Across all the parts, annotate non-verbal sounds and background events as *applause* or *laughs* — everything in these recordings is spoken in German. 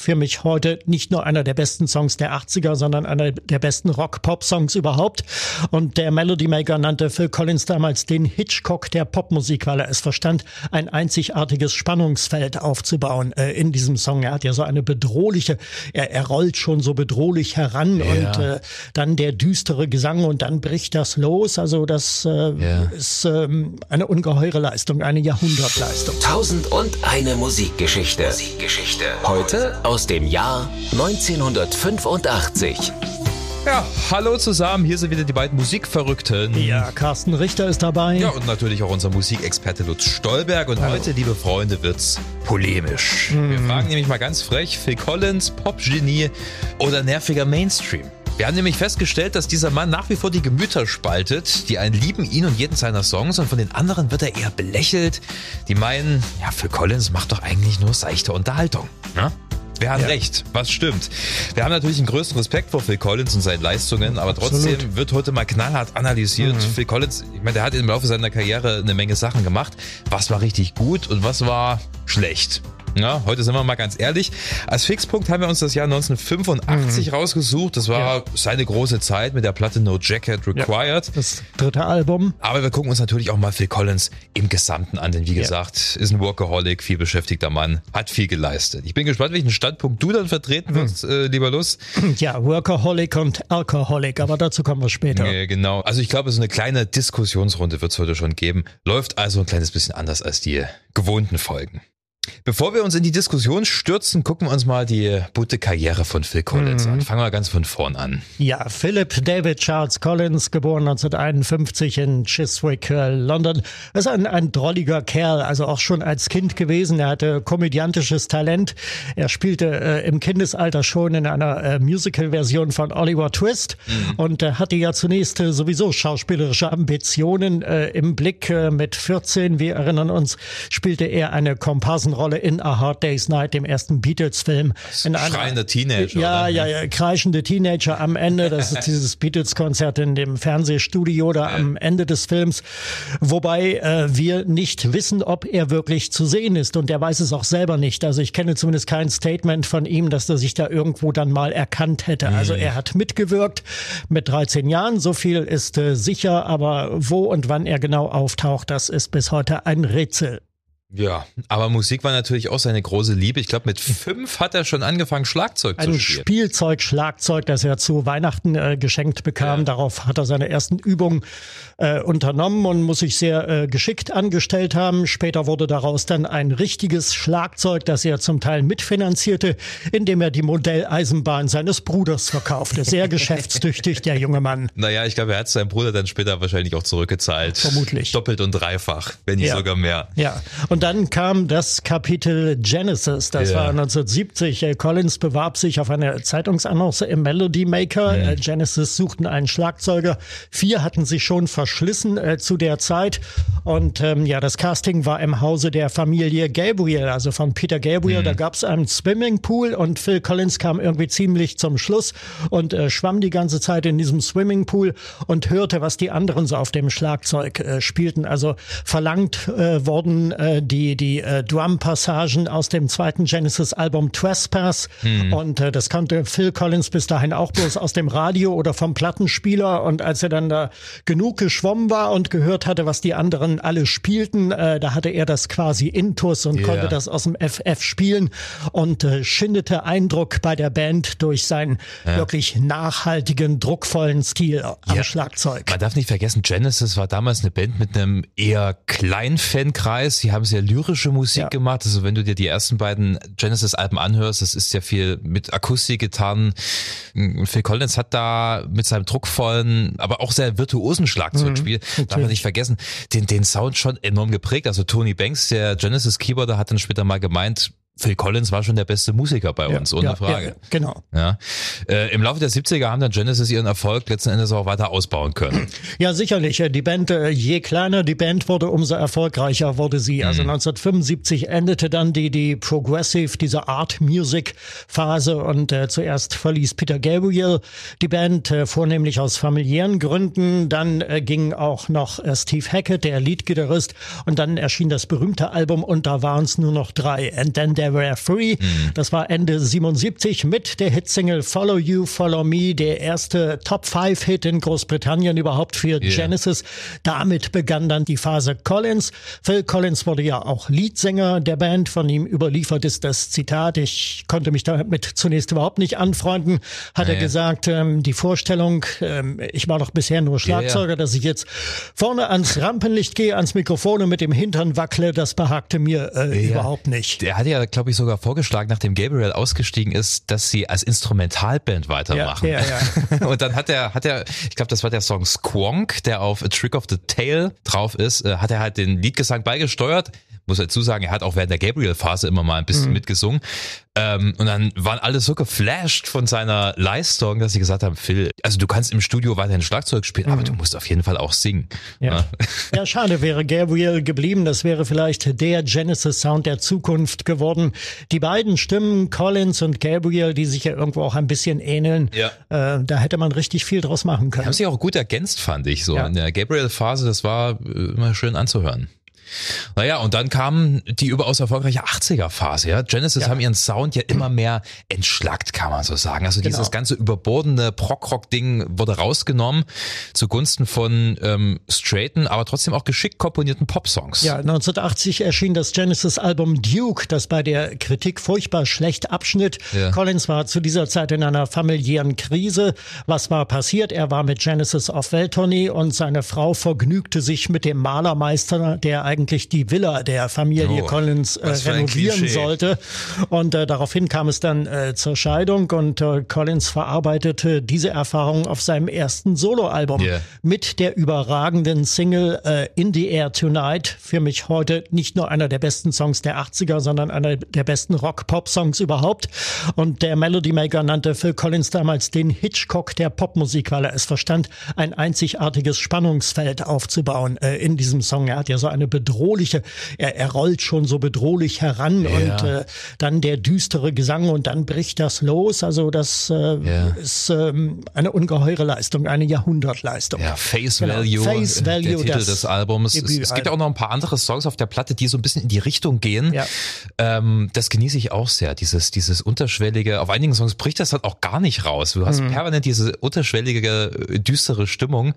für mich heute nicht nur einer der besten Songs der 80er, sondern einer der besten Rock-Pop-Songs überhaupt. Und der Melody Maker nannte Phil Collins damals den Hitchcock der Popmusik, weil er es verstand, ein einzigartiges Spannungsfeld aufzubauen äh, in diesem Song. Er hat ja so eine bedrohliche, er, er rollt schon so bedrohlich heran ja. und äh, dann der düstere Gesang und dann bricht das los. Also das äh, ja. ist ähm, eine ungeheure Leistung, eine Jahrhundertleistung. Tausend und eine Musikgeschichte. Musikgeschichte. Heute aus dem Jahr 1985. Ja, hallo zusammen, hier sind wieder die beiden Musikverrückten. Ja, Carsten Richter ist dabei. Ja, und natürlich auch unser Musikexperte Lutz Stolberg. Und hallo. heute, liebe Freunde, wird's polemisch. Mhm. Wir fragen nämlich mal ganz frech, Phil Collins, Popgenie oder nerviger Mainstream? Wir haben nämlich festgestellt, dass dieser Mann nach wie vor die Gemüter spaltet. Die einen lieben ihn und jeden seiner Songs und von den anderen wird er eher belächelt. Die meinen, ja, Phil Collins macht doch eigentlich nur seichte Unterhaltung. Ne? Wir haben ja. recht, was stimmt. Wir haben natürlich einen größten Respekt vor Phil Collins und seinen Leistungen, aber trotzdem Absolut. wird heute mal knallhart analysiert. Mhm. Phil Collins, ich meine, der hat im Laufe seiner Karriere eine Menge Sachen gemacht. Was war richtig gut und was war schlecht? Ja, heute sind wir mal ganz ehrlich. Als Fixpunkt haben wir uns das Jahr 1985 mhm. rausgesucht. Das war ja. seine große Zeit mit der Platte No Jacket Required. Ja, das dritte Album. Aber wir gucken uns natürlich auch mal Phil Collins im Gesamten an, denn wie ja. gesagt, ist ein Workaholic, viel beschäftigter Mann, hat viel geleistet. Ich bin gespannt, welchen Standpunkt du dann vertreten wirst, mhm. äh, lieber Lust. Ja, Workaholic und Alcoholic, aber dazu kommen wir später. Ja, genau. Also ich glaube, so eine kleine Diskussionsrunde wird es heute schon geben. Läuft also ein kleines bisschen anders als die gewohnten Folgen. Bevor wir uns in die Diskussion stürzen, gucken wir uns mal die bunte Karriere von Phil Collins mhm. an. Fangen wir ganz von vorn an. Ja, Philip David Charles Collins, geboren 1951 in Chiswick, äh, London, ist ein, ein drolliger Kerl, also auch schon als Kind gewesen. Er hatte komödiantisches Talent. Er spielte äh, im Kindesalter schon in einer äh, Musical-Version von Oliver Twist mhm. und äh, hatte ja zunächst äh, sowieso schauspielerische Ambitionen äh, im Blick. mit 14, wir erinnern uns, spielte er eine Komparsen Rolle in A Hard Day's Night, dem ersten Beatles-Film. Schreiende Teenager. Ja, ja, ja, kreischende Teenager am Ende. Das ist *laughs* dieses Beatles-Konzert in dem Fernsehstudio da am Ende des Films. Wobei äh, wir nicht wissen, ob er wirklich zu sehen ist. Und er weiß es auch selber nicht. Also ich kenne zumindest kein Statement von ihm, dass er sich da irgendwo dann mal erkannt hätte. Mhm. Also er hat mitgewirkt mit 13 Jahren. So viel ist äh, sicher. Aber wo und wann er genau auftaucht, das ist bis heute ein Rätsel. Ja, aber Musik war natürlich auch seine große Liebe. Ich glaube, mit fünf hat er schon angefangen, Schlagzeug Ein zu spielen. Ein Spielzeug, Schlagzeug, das er zu Weihnachten äh, geschenkt bekam. Ja. Darauf hat er seine ersten Übungen äh, unternommen und muss sich sehr äh, geschickt angestellt haben. Später wurde daraus dann ein richtiges Schlagzeug, das er zum Teil mitfinanzierte, indem er die Modelleisenbahn seines Bruders verkaufte. Sehr *laughs* geschäftstüchtig, der junge Mann. Naja, ich glaube, er hat seinen Bruder dann später wahrscheinlich auch zurückgezahlt. Vermutlich. Doppelt und dreifach, wenn nicht ja. sogar mehr. Ja, und und dann kam das Kapitel Genesis. Das yeah. war 1970. Äh, Collins bewarb sich auf eine Zeitungsannonce im Melody Maker. Mhm. Genesis suchten einen Schlagzeuger. Vier hatten sich schon verschlissen äh, zu der Zeit. Und ähm, ja, das Casting war im Hause der Familie Gabriel, also von Peter Gabriel. Mhm. Da gab es einen Swimmingpool und Phil Collins kam irgendwie ziemlich zum Schluss und äh, schwamm die ganze Zeit in diesem Swimmingpool und hörte, was die anderen so auf dem Schlagzeug äh, spielten. Also verlangt äh, worden äh, die, die äh, Drum-Passagen aus dem zweiten Genesis-Album Trespass. Hm. Und äh, das kannte Phil Collins bis dahin auch bloß aus dem Radio oder vom Plattenspieler. Und als er dann da genug geschwommen war und gehört hatte, was die anderen alle spielten, äh, da hatte er das quasi intus und yeah. konnte das aus dem FF spielen und äh, schindete Eindruck bei der Band durch seinen ja. wirklich nachhaltigen, druckvollen Stil am ja. Schlagzeug. Man darf nicht vergessen, Genesis war damals eine Band mit einem eher kleinen Fankreis. Sie haben sehr sehr lyrische Musik ja. gemacht. Also wenn du dir die ersten beiden Genesis-Alben anhörst, das ist ja viel mit Akustik getan. Phil Collins hat da mit seinem druckvollen, aber auch sehr virtuosen Schlagzeugspiel, mhm, darf man nicht vergessen, den, den Sound schon enorm geprägt. Also Tony Banks, der Genesis-Keyboarder, hat dann später mal gemeint, Phil Collins war schon der beste Musiker bei uns, ja, ohne ja, Frage. Ja, genau. Ja. Äh, Im Laufe der 70er haben dann Genesis ihren Erfolg letzten Endes auch weiter ausbauen können. Ja, sicherlich. Die Band, äh, je kleiner die Band wurde, umso erfolgreicher wurde sie. Also mhm. 1975 endete dann die, die Progressive, diese Art Music Phase und äh, zuerst verließ Peter Gabriel die Band, äh, vornehmlich aus familiären Gründen. Dann äh, ging auch noch äh, Steve Hackett, der Leadgitarrist, und dann erschien das berühmte Album und da waren es nur noch drei. And then there We're Free. Mhm. Das war Ende 77 mit der Hitsingle Follow You, Follow Me, der erste Top-5-Hit in Großbritannien überhaupt für yeah. Genesis. Damit begann dann die Phase Collins. Phil Collins wurde ja auch Leadsänger der Band. Von ihm überliefert ist das Zitat. Ich konnte mich damit zunächst überhaupt nicht anfreunden. Hat naja. er gesagt, ähm, die Vorstellung, ähm, ich war doch bisher nur Schlagzeuger, ja, ja. dass ich jetzt vorne ans Rampenlicht gehe, ans Mikrofon und mit dem Hintern wackle, das behagte mir äh, ja. überhaupt nicht. Der hat ja, glaube ich, sogar vorgeschlagen, nachdem Gabriel ausgestiegen ist, dass sie als Instrumentalband weitermachen. Ja, ja, ja. *laughs* und dann hat er, hat er, ich glaube, das war der Song Squonk, der auf A Trick of the Tail drauf ist, äh, hat er halt den Liedgesang beigesteuert muss dazu sagen, er hat auch während der Gabriel-Phase immer mal ein bisschen mhm. mitgesungen. Ähm, und dann waren alle so geflasht von seiner Leistung, dass sie gesagt haben, Phil, also du kannst im Studio weiterhin Schlagzeug spielen, mhm. aber du musst auf jeden Fall auch singen. Ja. ja. ja, schade wäre Gabriel geblieben. Das wäre vielleicht der Genesis-Sound der Zukunft geworden. Die beiden Stimmen, Collins und Gabriel, die sich ja irgendwo auch ein bisschen ähneln, ja. äh, da hätte man richtig viel draus machen können. Die haben sich auch gut ergänzt, fand ich so. Ja. In der Gabriel-Phase, das war äh, immer schön anzuhören. Naja, und dann kam die überaus erfolgreiche 80er-Phase. Ja? Genesis ja. haben ihren Sound ja immer mehr entschlackt, kann man so sagen. Also genau. dieses ganze überbordene Prog-Rock-Ding wurde rausgenommen zugunsten von ähm, straighten, aber trotzdem auch geschickt komponierten Pop-Songs. Ja, 1980 erschien das Genesis-Album Duke, das bei der Kritik furchtbar schlecht abschnitt. Ja. Collins war zu dieser Zeit in einer familiären Krise. Was war passiert? Er war mit Genesis auf Welttournee und seine Frau vergnügte sich mit dem Malermeister, der eigentlich eigentlich die Villa der Familie oh, Collins äh, renovieren sollte. Und äh, daraufhin kam es dann äh, zur Scheidung und äh, Collins verarbeitete diese Erfahrung auf seinem ersten Soloalbum yeah. mit der überragenden Single äh, In the Air Tonight. Für mich heute nicht nur einer der besten Songs der 80er, sondern einer der besten Rock-Pop-Songs überhaupt. Und der Melody Maker nannte Phil Collins damals den Hitchcock der Popmusik, weil er es verstand, ein einzigartiges Spannungsfeld aufzubauen äh, in diesem Song. Er hat ja so eine Bedeutung bedrohliche, er, er rollt schon so bedrohlich heran ja. und äh, dann der düstere Gesang und dann bricht das los. Also das äh, ja. ist ähm, eine ungeheure Leistung, eine Jahrhundertleistung. Ja, Face genau. Value, Face Value, der Titel des Albums. Es, es, gibt auch noch ein paar andere Songs auf der Platte, die so ein bisschen in die Richtung gehen. Ja. Ähm, das genieße ich auch sehr, dieses, dieses unterschwellige, auf einigen Songs bricht das halt auch gar nicht raus. Du hast mhm. permanent diese unterschwellige, äh, düstere Stimmung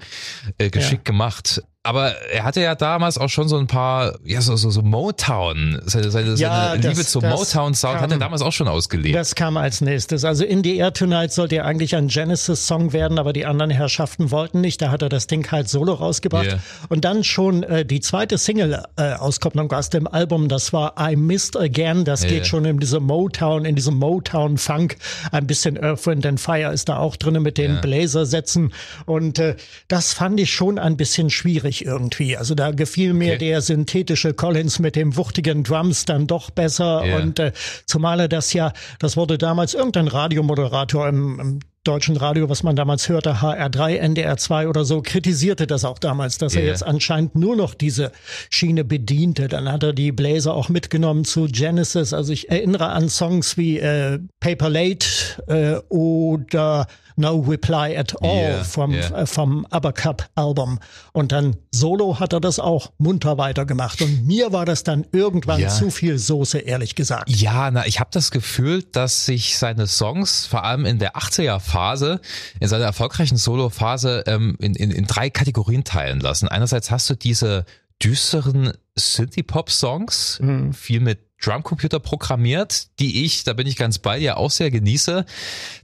äh, geschickt ja. gemacht. Aber er hatte ja damals auch schon so ein paar, ja, so, so, so Motown, seine, seine, ja, seine Liebe zum Motown-Sound hat er damals auch schon ausgelebt. Das kam als nächstes. Also In the Air Tonight sollte ja eigentlich ein Genesis-Song werden, aber die anderen Herrschaften wollten nicht. Da hat er das Ding halt solo rausgebracht. Yeah. Und dann schon äh, die zweite Single-Auskopplung äh, aus dem Album, das war I Missed Again. Das yeah. geht schon in diesem Motown, in diesem Motown-Funk. Ein bisschen Earth, Wind and Fire ist da auch drin mit den yeah. Blazer-Sätzen. Und äh, das fand ich schon ein bisschen schwierig schwierig irgendwie. Also da gefiel mir okay. der synthetische Collins mit dem wuchtigen Drums dann doch besser. Yeah. Und äh, zumal er das ja, das wurde damals irgendein Radiomoderator im, im deutschen Radio, was man damals hörte, HR3, NDR2 oder so, kritisierte das auch damals, dass yeah. er jetzt anscheinend nur noch diese Schiene bediente. Dann hat er die Bläser auch mitgenommen zu Genesis. Also ich erinnere an Songs wie äh, Paper Late äh, oder No Reply at All yeah, vom, yeah. Äh, vom Cup Album. Und dann solo hat er das auch munter weitergemacht. Und mir war das dann irgendwann ja. zu viel Soße, ehrlich gesagt. Ja, na, ich habe das Gefühl, dass sich seine Songs, vor allem in der 80er Phase, in seiner erfolgreichen Solo-Phase, ähm, in, in, in drei Kategorien teilen lassen. Einerseits hast du diese düsteren Synthie-Pop-Songs, mhm. viel mit Drumcomputer programmiert, die ich, da bin ich ganz bei dir, auch sehr genieße.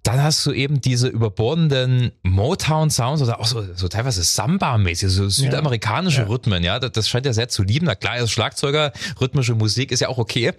Dann hast du eben diese überbordenden Motown-Sounds oder auch so, so teilweise Samba-mäßig, so südamerikanische ja, ja. Rhythmen, ja, das, scheint er sehr zu lieben. Na klar, als Schlagzeuger, rhythmische Musik ist ja auch okay.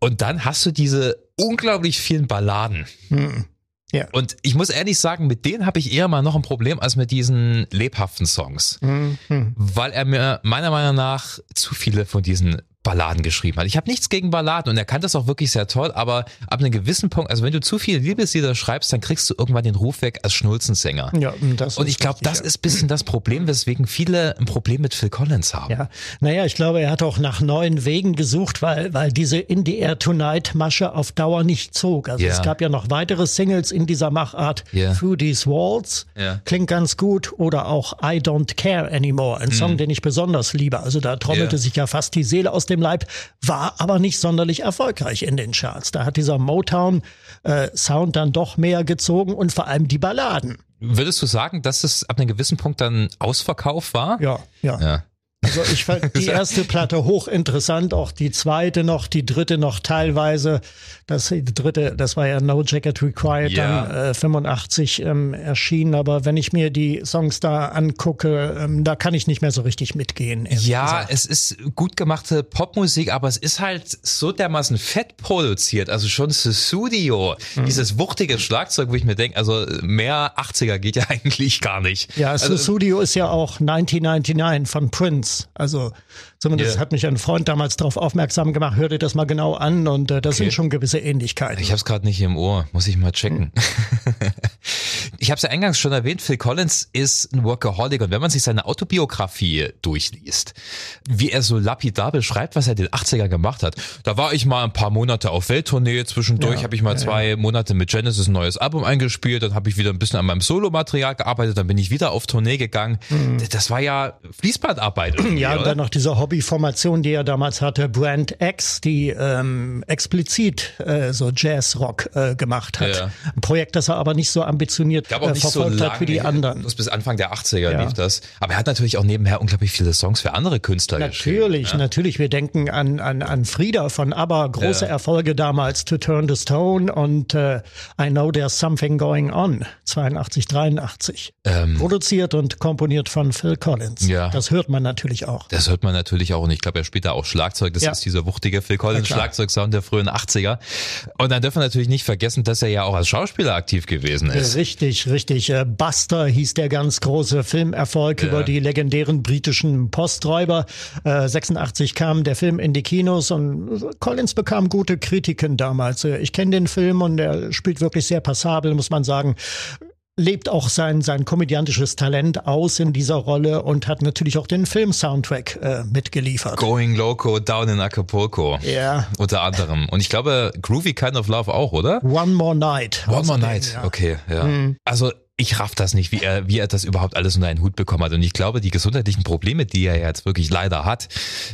Und dann hast du diese unglaublich vielen Balladen. Mhm. Ja. Und ich muss ehrlich sagen, mit denen habe ich eher mal noch ein Problem als mit diesen lebhaften Songs. Mhm. Weil er mir meiner Meinung nach zu viele von diesen Balladen geschrieben hat. Ich habe nichts gegen Balladen und er kann das auch wirklich sehr toll, aber ab einem gewissen Punkt, also wenn du zu viele Liebeslieder schreibst, dann kriegst du irgendwann den Ruf weg als Schnulzensänger. Ja, das und ich glaube, das ist bisschen das Problem, weswegen viele ein Problem mit Phil Collins haben. Ja, naja, ich glaube, er hat auch nach neuen Wegen gesucht, weil, weil diese In the Air Tonight Masche auf Dauer nicht zog. Also yeah. es gab ja noch weitere Singles in dieser Machart. Yeah. Through These Walls yeah. klingt ganz gut oder auch I Don't Care Anymore, ein Song, mm. den ich besonders liebe. Also da trommelte sich ja fast die Seele aus dem dem Leib, war aber nicht sonderlich erfolgreich in den Charts. Da hat dieser Motown-Sound äh, dann doch mehr gezogen und vor allem die Balladen. Würdest du sagen, dass es ab einem gewissen Punkt dann Ausverkauf war? Ja, ja. ja. Also ich fand *laughs* die erste Platte hochinteressant, auch die zweite noch, die dritte noch teilweise. Das die dritte, das war ja No Jacket Required, ja. dann äh, 85 ähm, erschienen. Aber wenn ich mir die Songs da angucke, ähm, da kann ich nicht mehr so richtig mitgehen. Ja, gesagt. es ist gut gemachte Popmusik, aber es ist halt so dermaßen fett produziert. Also schon Studio, mhm. dieses wuchtige Schlagzeug, wo ich mir denke, also mehr 80er geht ja *laughs* eigentlich gar nicht. Ja, also, Studio ist ja auch 1999 von Prince. Also zumindest yeah. hat mich ein Freund damals darauf aufmerksam gemacht, hör dir das mal genau an und äh, das okay. sind schon gewisse Ähnlichkeiten. Ich habe es gerade nicht im Ohr, muss ich mal checken. Hm. ich habe es ja eingangs schon erwähnt, Phil Collins ist ein Workaholic und wenn man sich seine Autobiografie durchliest, wie er so lapidar beschreibt, was er in den 80er gemacht hat, da war ich mal ein paar Monate auf Welttournee, zwischendurch ja, habe ich mal ja, zwei ja. Monate mit Genesis ein neues Album eingespielt, dann habe ich wieder ein bisschen an meinem Solomaterial gearbeitet, dann bin ich wieder auf Tournee gegangen. Mhm. Das war ja Fließbandarbeit ja, und dann noch diese Hobbyformation, die er damals hatte, Brand X, die ähm, explizit äh, so Jazz-Rock äh, gemacht hat. Ja. Ein Projekt, das er aber nicht so ambitioniert äh, verfolgt so hat wie die anderen. Bis Anfang der 80er ja. lief das. Aber er hat natürlich auch nebenher unglaublich viele Songs für andere Künstler natürlich, geschrieben. Natürlich, ja. natürlich. Wir denken an, an, an Frieda von ABBA, große. Erfolge damals, To Turn the Stone und äh, I Know There's Something Going On, 82, 83. Ähm, Produziert und komponiert von Phil Collins. Ja. Das hört man natürlich auch. Das hört man natürlich auch und ich glaube, er spielt da auch Schlagzeug. Das ja. ist dieser wuchtige Phil Collins Schlagzeugsound der frühen 80er. Und dann dürfen wir natürlich nicht vergessen, dass er ja auch als Schauspieler aktiv gewesen ist. Richtig, richtig. Äh, Buster hieß der ganz große Filmerfolg ja. über die legendären britischen Posträuber. 86 äh, kam der Film in die Kinos und Collins bekam gute Kritiken damals. Äh, ich kenne den Film und er spielt wirklich sehr passabel, muss man sagen lebt auch sein, sein komödiantisches Talent aus in dieser Rolle und hat natürlich auch den Film-Soundtrack äh, mitgeliefert. Going Loco Down in Acapulco. Ja. Unter anderem. Und ich glaube, Groovy Kind of Love auch, oder? One More Night. One More Night, ja. okay, ja. Mhm. Also ich raff das nicht, wie er, wie er das überhaupt alles unter einen Hut bekommen hat. Und ich glaube, die gesundheitlichen Probleme, die er jetzt wirklich leider hat,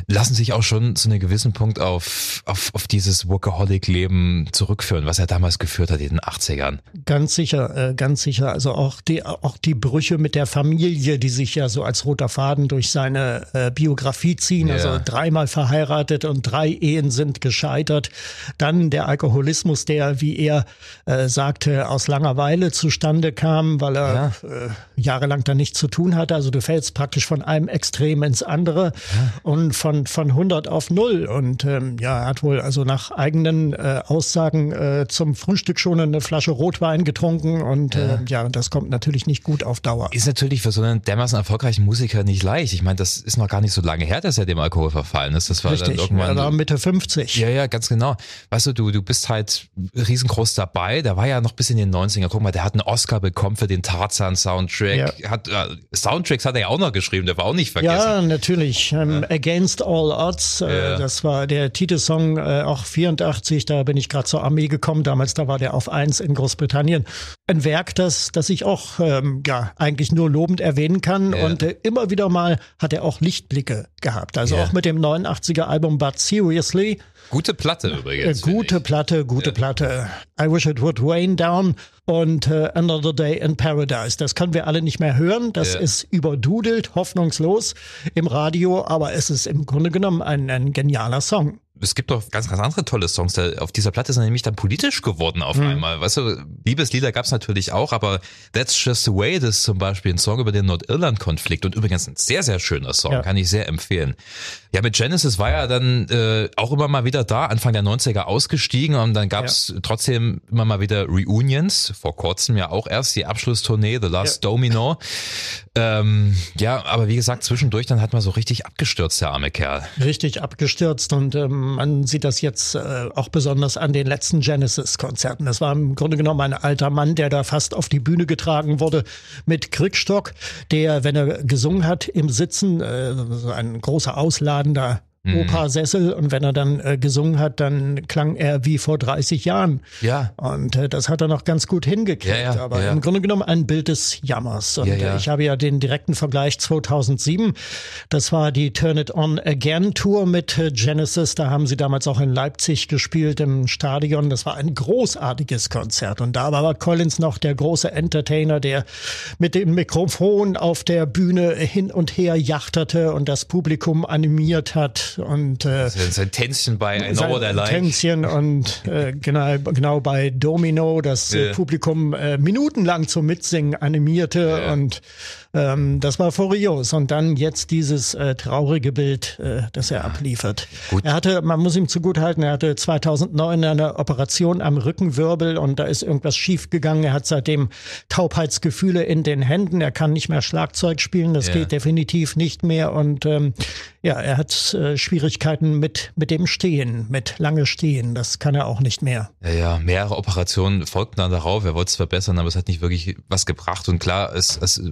lassen sich auch schon zu einem gewissen Punkt auf, auf, auf dieses Workaholic-Leben zurückführen, was er damals geführt hat in den 80ern. Ganz sicher, äh, ganz sicher. Also auch die, auch die Brüche mit der Familie, die sich ja so als roter Faden durch seine äh, Biografie ziehen. Ja. Also dreimal verheiratet und drei Ehen sind gescheitert. Dann der Alkoholismus, der, wie er äh, sagte, aus Langeweile zustande kam weil er ja. äh, jahrelang da nichts zu tun hatte. Also du fällst praktisch von einem Extrem ins andere ja. und von, von 100 auf 0. Und ähm, ja, er hat wohl also nach eigenen äh, Aussagen äh, zum Frühstück schon eine Flasche Rotwein getrunken und ja. Äh, ja, das kommt natürlich nicht gut auf Dauer. Ist natürlich für so einen dermaßen erfolgreichen Musiker nicht leicht. Ich meine, das ist noch gar nicht so lange her, dass er dem Alkohol verfallen ist. Das war Richtig, dann irgendwann. Ja, Mitte 50. Ja, ja, ganz genau. Weißt du, du, du bist halt riesengroß dabei. Der war ja noch bis in den 90er. Guck mal, der hat einen Oscar bekommen für den Tarzan Soundtrack. Ja. Hat, äh, Soundtracks hat er ja auch noch geschrieben, der war auch nicht vergessen. Ja, natürlich. Ähm, ja. Against All Odds, äh, das war der Titelsong, äh, auch 84, da bin ich gerade zur Armee gekommen. Damals, da war der auf eins in Großbritannien. Ein Werk, das, das ich auch ähm, ja, eigentlich nur lobend erwähnen kann. Und äh, immer wieder mal hat er auch Lichtblicke gehabt. Also auch mit dem 89er Album But Seriously. Gute Platte übrigens. Äh, gute Platte, gute Platte. I Wish It Would Rain Down und äh, Another Day in Paradise. Das können wir alle nicht mehr hören. Das ja. ist überdudelt, hoffnungslos im Radio, aber es ist im Grunde genommen ein, ein genialer Song es gibt doch ganz, ganz andere tolle Songs. Auf dieser Platte sind nämlich dann politisch geworden auf mhm. einmal. Weißt du, Liebeslieder gab es natürlich auch, aber That's Just the Way das ist zum Beispiel ein Song über den Nordirland-Konflikt und übrigens ein sehr, sehr schöner Song, ja. kann ich sehr empfehlen. Ja, mit Genesis war er dann äh, auch immer mal wieder da, Anfang der 90er ausgestiegen und dann gab es ja. trotzdem immer mal wieder Reunions, vor kurzem ja auch erst die Abschlusstournee, The Last ja. Domino. Ähm, ja, aber wie gesagt, zwischendurch dann hat man so richtig abgestürzt, der arme Kerl. Richtig abgestürzt und ähm, man sieht das jetzt äh, auch besonders an den letzten Genesis-Konzerten. Das war im Grunde genommen ein alter Mann, der da fast auf die Bühne getragen wurde mit Krückstock, der, wenn er gesungen hat, im Sitzen, äh, ein großer ausladender. Opa-Sessel und wenn er dann äh, gesungen hat, dann klang er wie vor 30 Jahren. Ja. Und äh, das hat er noch ganz gut hingekriegt. Ja, ja, aber ja. im Grunde genommen ein Bild des Jammers. Und äh, ich habe ja den direkten Vergleich 2007. Das war die Turn It On Again Tour mit äh, Genesis. Da haben sie damals auch in Leipzig gespielt im Stadion. Das war ein großartiges Konzert. Und da war Collins noch der große Entertainer, der mit dem Mikrofon auf der Bühne hin und her jachterte und das Publikum animiert hat und äh, sein Tänzchen bei I Know What I Like. Tänzchen und äh, genau, genau bei Domino das äh, Publikum äh, minutenlang zum Mitsingen animierte ja. und ähm, das war furios. Und dann jetzt dieses äh, traurige Bild, äh, das er abliefert. Gut. Er hatte, man muss ihm zugutehalten, er hatte 2009 eine Operation am Rückenwirbel und da ist irgendwas schiefgegangen. Er hat seitdem Taubheitsgefühle in den Händen. Er kann nicht mehr Schlagzeug spielen. Das ja. geht definitiv nicht mehr. Und ähm, ja, er hat äh, Schwierigkeiten mit, mit dem Stehen, mit lange Stehen. Das kann er auch nicht mehr. Ja, ja, mehrere Operationen folgten dann darauf. Er wollte es verbessern, aber es hat nicht wirklich was gebracht. Und klar, als, als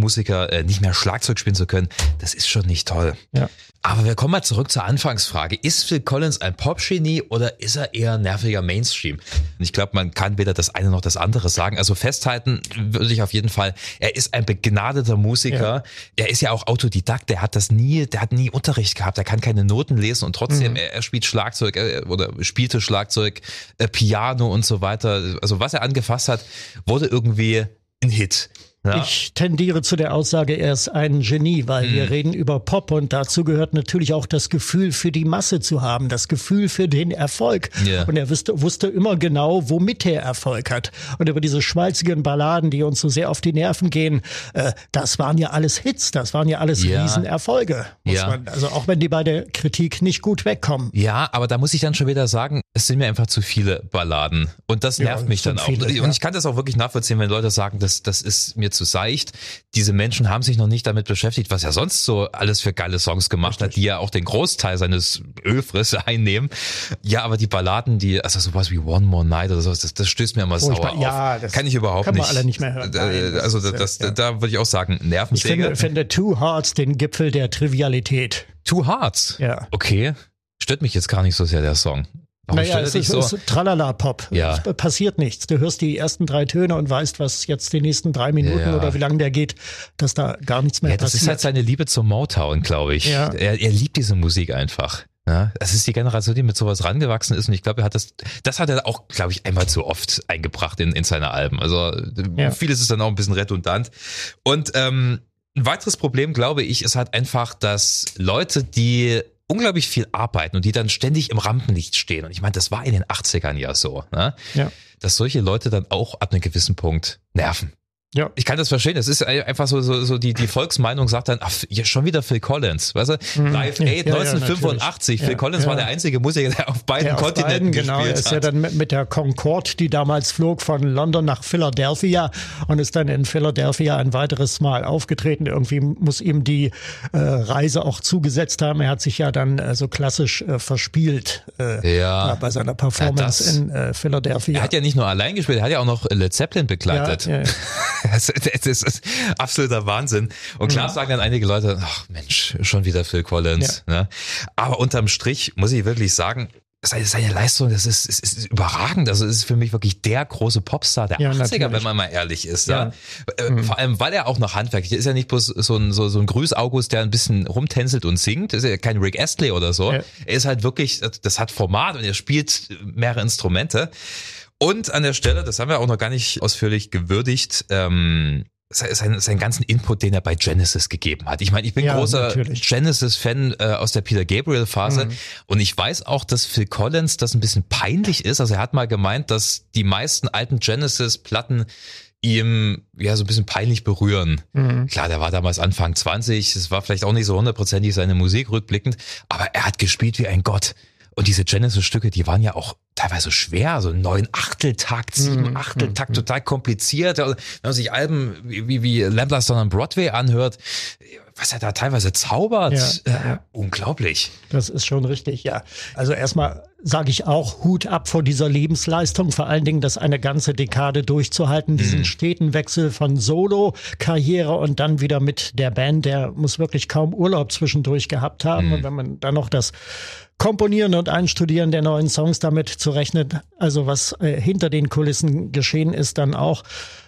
Vollblutmusiker äh, nicht mehr Schlagzeug spielen zu können, das ist schon nicht toll. Ja. Aber wir kommen mal zurück zur Anfangsfrage. Ist Phil Collins ein Popgenie oder ist er eher nerviger Mainstream? Und ich glaube, man kann weder das eine noch das andere sagen. Also festhalten würde ich auf jeden Fall, er ist ein begnadeter Musiker. Ja. Er ist ja auch Autodidakt. Der hat das nie, der hat nie Unterricht gehabt. Er kann keine Noten lesen und trotzdem, mhm. er, er, spielt Schlagzeug er, oder spielte Schlagzeug, äh, Piano und so weiter. Also was er angefasst hat, wurde irgendwie ein Hit. Ja. Ich tendiere zu der Aussage, er ist ein Genie, weil hm. wir reden über Pop und dazu gehört natürlich auch das Gefühl für die Masse zu haben, das Gefühl für den Erfolg. Yeah. Und er wusste, wusste immer genau, womit er Erfolg hat. Und über diese schmalzigen Balladen, die uns so sehr auf die Nerven gehen, äh, das waren ja alles Hits, das waren ja alles ja. Riesenerfolge. Ja. Man, also auch wenn die bei der Kritik nicht gut wegkommen. Ja, aber da muss ich dann schon wieder sagen, es sind mir einfach zu viele Balladen. Und das nervt ja, mich dann auch. Viele, und ich kann das auch wirklich nachvollziehen, wenn Leute sagen, das, das ist mir zu seicht. Diese Menschen haben sich noch nicht damit beschäftigt, was er sonst so alles für geile Songs gemacht hat, die ja auch den Großteil seines Ölfriss *laughs* einnehmen. Ja, aber die Balladen, die, also sowas wie One More Night oder sowas, das, das stößt mir immer oh, sauer ja, auf. Das kann ich überhaupt kann nicht. Kann man alle nicht mehr hören. Nein, also das, das, ja. da würde ich auch sagen, Nervensäge. Ich finde, finde Two Hearts den Gipfel der Trivialität. Two Hearts? Ja. Okay. Stört mich jetzt gar nicht so sehr der Song. Warum naja, es ist, so? ist Tralala-Pop. Ja. Passiert nichts. Du hörst die ersten drei Töne und weißt, was jetzt die nächsten drei Minuten ja. oder wie lange der geht, dass da gar nichts mehr ja, das passiert. Das ist halt seine Liebe zum Motown, glaube ich. Ja. Er, er liebt diese Musik einfach. Ja, es ist die Generation, die mit sowas rangewachsen ist und ich glaube, er hat das, das hat er auch, glaube ich, einmal zu oft eingebracht in, in seine Alben. Also ja. vieles ist dann auch ein bisschen redundant. Und ähm, ein weiteres Problem, glaube ich, ist halt einfach, dass Leute, die unglaublich viel arbeiten und die dann ständig im Rampenlicht stehen. Und ich meine, das war in den 80ern ja so, ne? ja. dass solche Leute dann auch ab einem gewissen Punkt nerven. Ja. Ich kann das verstehen. Es ist einfach so, so, so die, die Volksmeinung sagt dann, ach, ja, schon wieder Phil Collins. Weißt du? Mhm. Live Aid ja, 1985. Ja, Phil Collins war der einzige Musiker, der auf beiden der Kontinenten auf beiden, genau, gespielt hat. ist ja dann mit, mit der Concorde, die damals flog von London nach Philadelphia und ist dann in Philadelphia ein weiteres Mal aufgetreten. Irgendwie muss ihm die äh, Reise auch zugesetzt haben. Er hat sich ja dann äh, so klassisch äh, verspielt äh, ja. bei seiner Performance in äh, Philadelphia. Er hat ja nicht nur allein gespielt, er hat ja auch noch Led Zeppelin begleitet. *laughs* *laughs* Es, ist absoluter Wahnsinn. Und klar ja. sagen dann einige Leute, ach Mensch, schon wieder Phil Collins. Ja. Ne? Aber unterm Strich muss ich wirklich sagen, seine, seine Leistung, das ist, ist, ist überragend. Also es ist für mich wirklich der große Popstar der ja, 80er, natürlich. wenn man mal ehrlich ist. Ja. ja. Mhm. Vor allem, weil er auch noch handwerklich ist. ja nicht bloß so ein, so, so ein Grüß-August, der ein bisschen rumtänzelt und singt. Das ist ja kein Rick Astley oder so. Ja. Er ist halt wirklich, das hat Format und er spielt mehrere Instrumente. Und an der Stelle, das haben wir auch noch gar nicht ausführlich gewürdigt, ähm, sein, seinen ganzen Input, den er bei Genesis gegeben hat. Ich meine, ich bin ja, großer Genesis-Fan äh, aus der Peter Gabriel-Phase mhm. und ich weiß auch, dass Phil Collins das ein bisschen peinlich ist. Also er hat mal gemeint, dass die meisten alten Genesis-Platten ihm ja so ein bisschen peinlich berühren. Mhm. Klar, der war damals Anfang 20, es war vielleicht auch nicht so hundertprozentig seine Musik rückblickend, aber er hat gespielt wie ein Gott. Und diese Genesis-Stücke, die waren ja auch teilweise schwer, so neun Achteltakt, sieben mhm. Achteltakt, mhm. total kompliziert. Wenn man sich Alben wie, wie Lamb Stone on Broadway anhört, was er da teilweise zaubert, ja. äh, unglaublich. Das ist schon richtig, ja. Also erstmal sage ich auch Hut ab vor dieser Lebensleistung, vor allen Dingen das eine ganze Dekade durchzuhalten, diesen mhm. steten Wechsel von Solo-Karriere und dann wieder mit der Band, der muss wirklich kaum Urlaub zwischendurch gehabt haben. Mhm. Und wenn man dann noch das Komponieren und Einstudieren der neuen Songs damit zu rechnen, also was äh, hinter den Kulissen geschehen ist, dann auch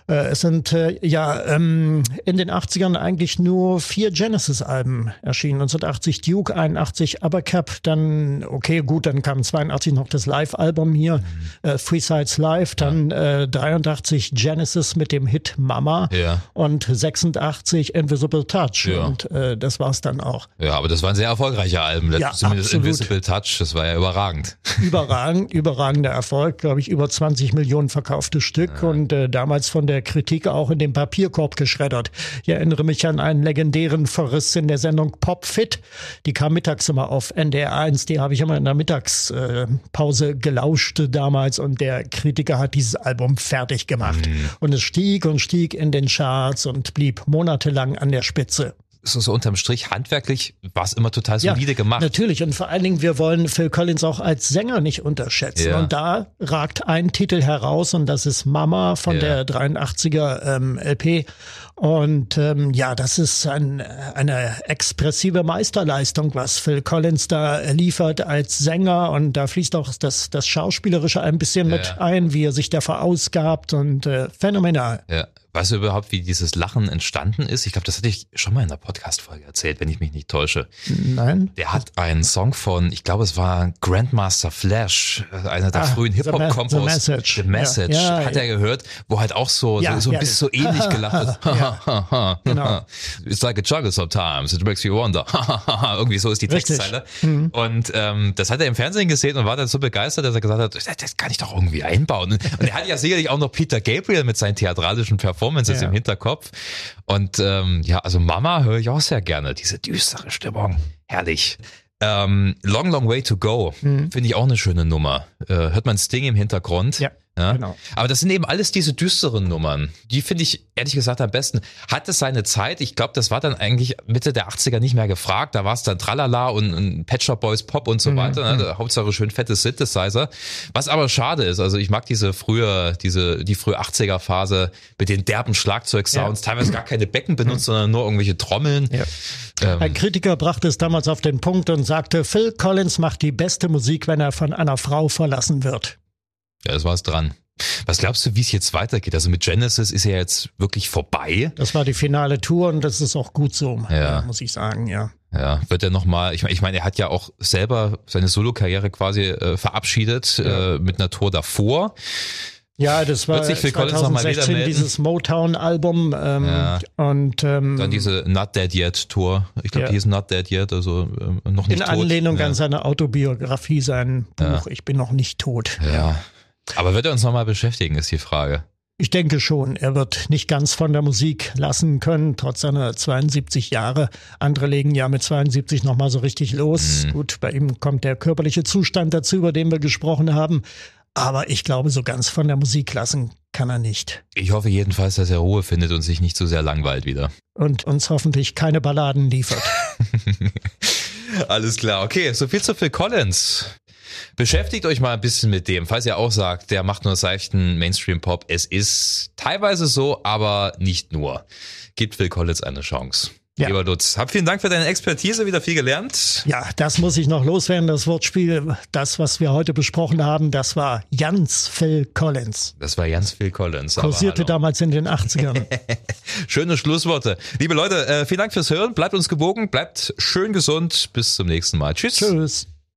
es sind äh, ja ähm, in den 80ern eigentlich nur vier Genesis-Alben erschienen. 1980 Duke, 81 Abercap, dann, okay, gut, dann kam 82 noch das Live-Album hier, mhm. äh, Three Sides Live, dann äh, 83 Genesis mit dem Hit Mama ja. und 86 Invisible Touch. Ja. Und äh, das war's dann auch. Ja, aber das waren sehr erfolgreiche Alben. Ja, Zumindest absolut. Invisible Touch, das war ja überragend. Überragend, überragender Erfolg, glaube ich, über 20 Millionen verkaufte Stück ja. und äh, damals von der Kritik auch in den Papierkorb geschreddert. Ich erinnere mich an einen legendären Verriss in der Sendung Pop Fit. Die kam mittags immer auf NDR 1. Die habe ich immer in der Mittagspause gelauscht damals und der Kritiker hat dieses Album fertig gemacht. Mhm. Und es stieg und stieg in den Charts und blieb monatelang an der Spitze so, so unterm Strich handwerklich war es immer total solide ja, gemacht. Natürlich und vor allen Dingen, wir wollen Phil Collins auch als Sänger nicht unterschätzen. Ja. Und da ragt ein Titel heraus und das ist Mama von ja. der 83er ähm, LP. Und ähm, ja, das ist ein, eine expressive Meisterleistung, was Phil Collins da liefert als Sänger. Und da fließt auch das, das Schauspielerische ein bisschen mit ein, wie er sich da verausgabt und äh, phänomenal. Ja. Weißt du überhaupt, wie dieses Lachen entstanden ist? Ich glaube, das hatte ich schon mal in der Podcast-Folge erzählt, wenn ich mich nicht täusche. Nein. Der hat einen Song von, ich glaube, es war Grandmaster Flash, äh, einer der ah, frühen Hip-Hop-Kompos. The, Message. The Message. Ja, ja, hat er gehört, wo halt auch so, ja, so, so ein bisschen so ähnlich gelacht wird. *laughs* *laughs* genau. It's like a jungle sometimes, it makes you wonder. *laughs* Irgendwie so ist die Richtig. Textzeile. Mhm. Und ähm, das hat er im Fernsehen gesehen und war dann so begeistert, dass er gesagt hat, das kann ich doch irgendwie einbauen. Und er hat ja sicherlich auch noch Peter Gabriel mit seinen theatralischen Performances Performances ja. im Hinterkopf. Und ähm, ja, also Mama höre ich auch sehr gerne. Diese düstere Stimmung. Herrlich. Ähm, Long, Long Way to Go. Mhm. Finde ich auch eine schöne Nummer. Äh, hört man Sting im Hintergrund. Ja. Ja? Genau. Aber das sind eben alles diese düsteren Nummern. Die finde ich ehrlich gesagt am besten. Hat es seine Zeit? Ich glaube, das war dann eigentlich Mitte der 80er nicht mehr gefragt. Da war es dann Tralala und, und Pet Shop Boys Pop und so mhm. weiter. Ne? Mhm. Hauptsache schön fette Synthesizer. Was aber schade ist. Also ich mag diese frühe, diese, die frühe 80er Phase mit den derben Schlagzeugsounds. Ja. Teilweise gar keine Becken benutzt, mhm. sondern nur irgendwelche Trommeln. Ja. Ähm. Ein Kritiker brachte es damals auf den Punkt und sagte, Phil Collins macht die beste Musik, wenn er von einer Frau verlassen wird. Ja, das war's dran. Was glaubst du, wie es jetzt weitergeht? Also mit Genesis ist ja jetzt wirklich vorbei. Das war die finale Tour und das ist auch gut so, ja. muss ich sagen, ja. Ja, wird er nochmal, ich meine, ich mein, er hat ja auch selber seine Solokarriere quasi äh, verabschiedet ja. äh, mit einer Tour davor. Ja, das war 2016 dieses Motown-Album ähm, ja. und ähm, dann diese Not Dead Yet Tour. Ich glaube, ja. die ist Not Dead Yet, also ähm, noch nicht In tot. Anlehnung ja. an seine Autobiografie, sein Buch Ich bin noch nicht tot. Ja, aber wird er uns nochmal beschäftigen, ist die Frage. Ich denke schon, er wird nicht ganz von der Musik lassen können, trotz seiner 72 Jahre. Andere legen ja mit 72 nochmal so richtig los. Mhm. Gut, bei ihm kommt der körperliche Zustand dazu, über den wir gesprochen haben. Aber ich glaube, so ganz von der Musik lassen kann er nicht. Ich hoffe jedenfalls, dass er Ruhe findet und sich nicht zu so sehr langweilt wieder. Und uns hoffentlich keine Balladen liefert. *laughs* Alles klar. Okay, so viel zu Phil Collins. Beschäftigt euch mal ein bisschen mit dem, falls ihr auch sagt, der macht nur seichten Mainstream-Pop. Es ist teilweise so, aber nicht nur. Gibt Phil Collins eine Chance. Ja. Lieber Lutz, hab vielen Dank für deine Expertise, wieder viel gelernt. Ja, das muss ich noch loswerden, das Wortspiel. Das, was wir heute besprochen haben, das war Jans Phil Collins. Das war Jans Phil Collins. Kursierte damals in den 80ern. *laughs* Schöne Schlussworte. Liebe Leute, äh, vielen Dank fürs Hören. Bleibt uns gewogen, bleibt schön gesund. Bis zum nächsten Mal. Tschüss. Tschüss.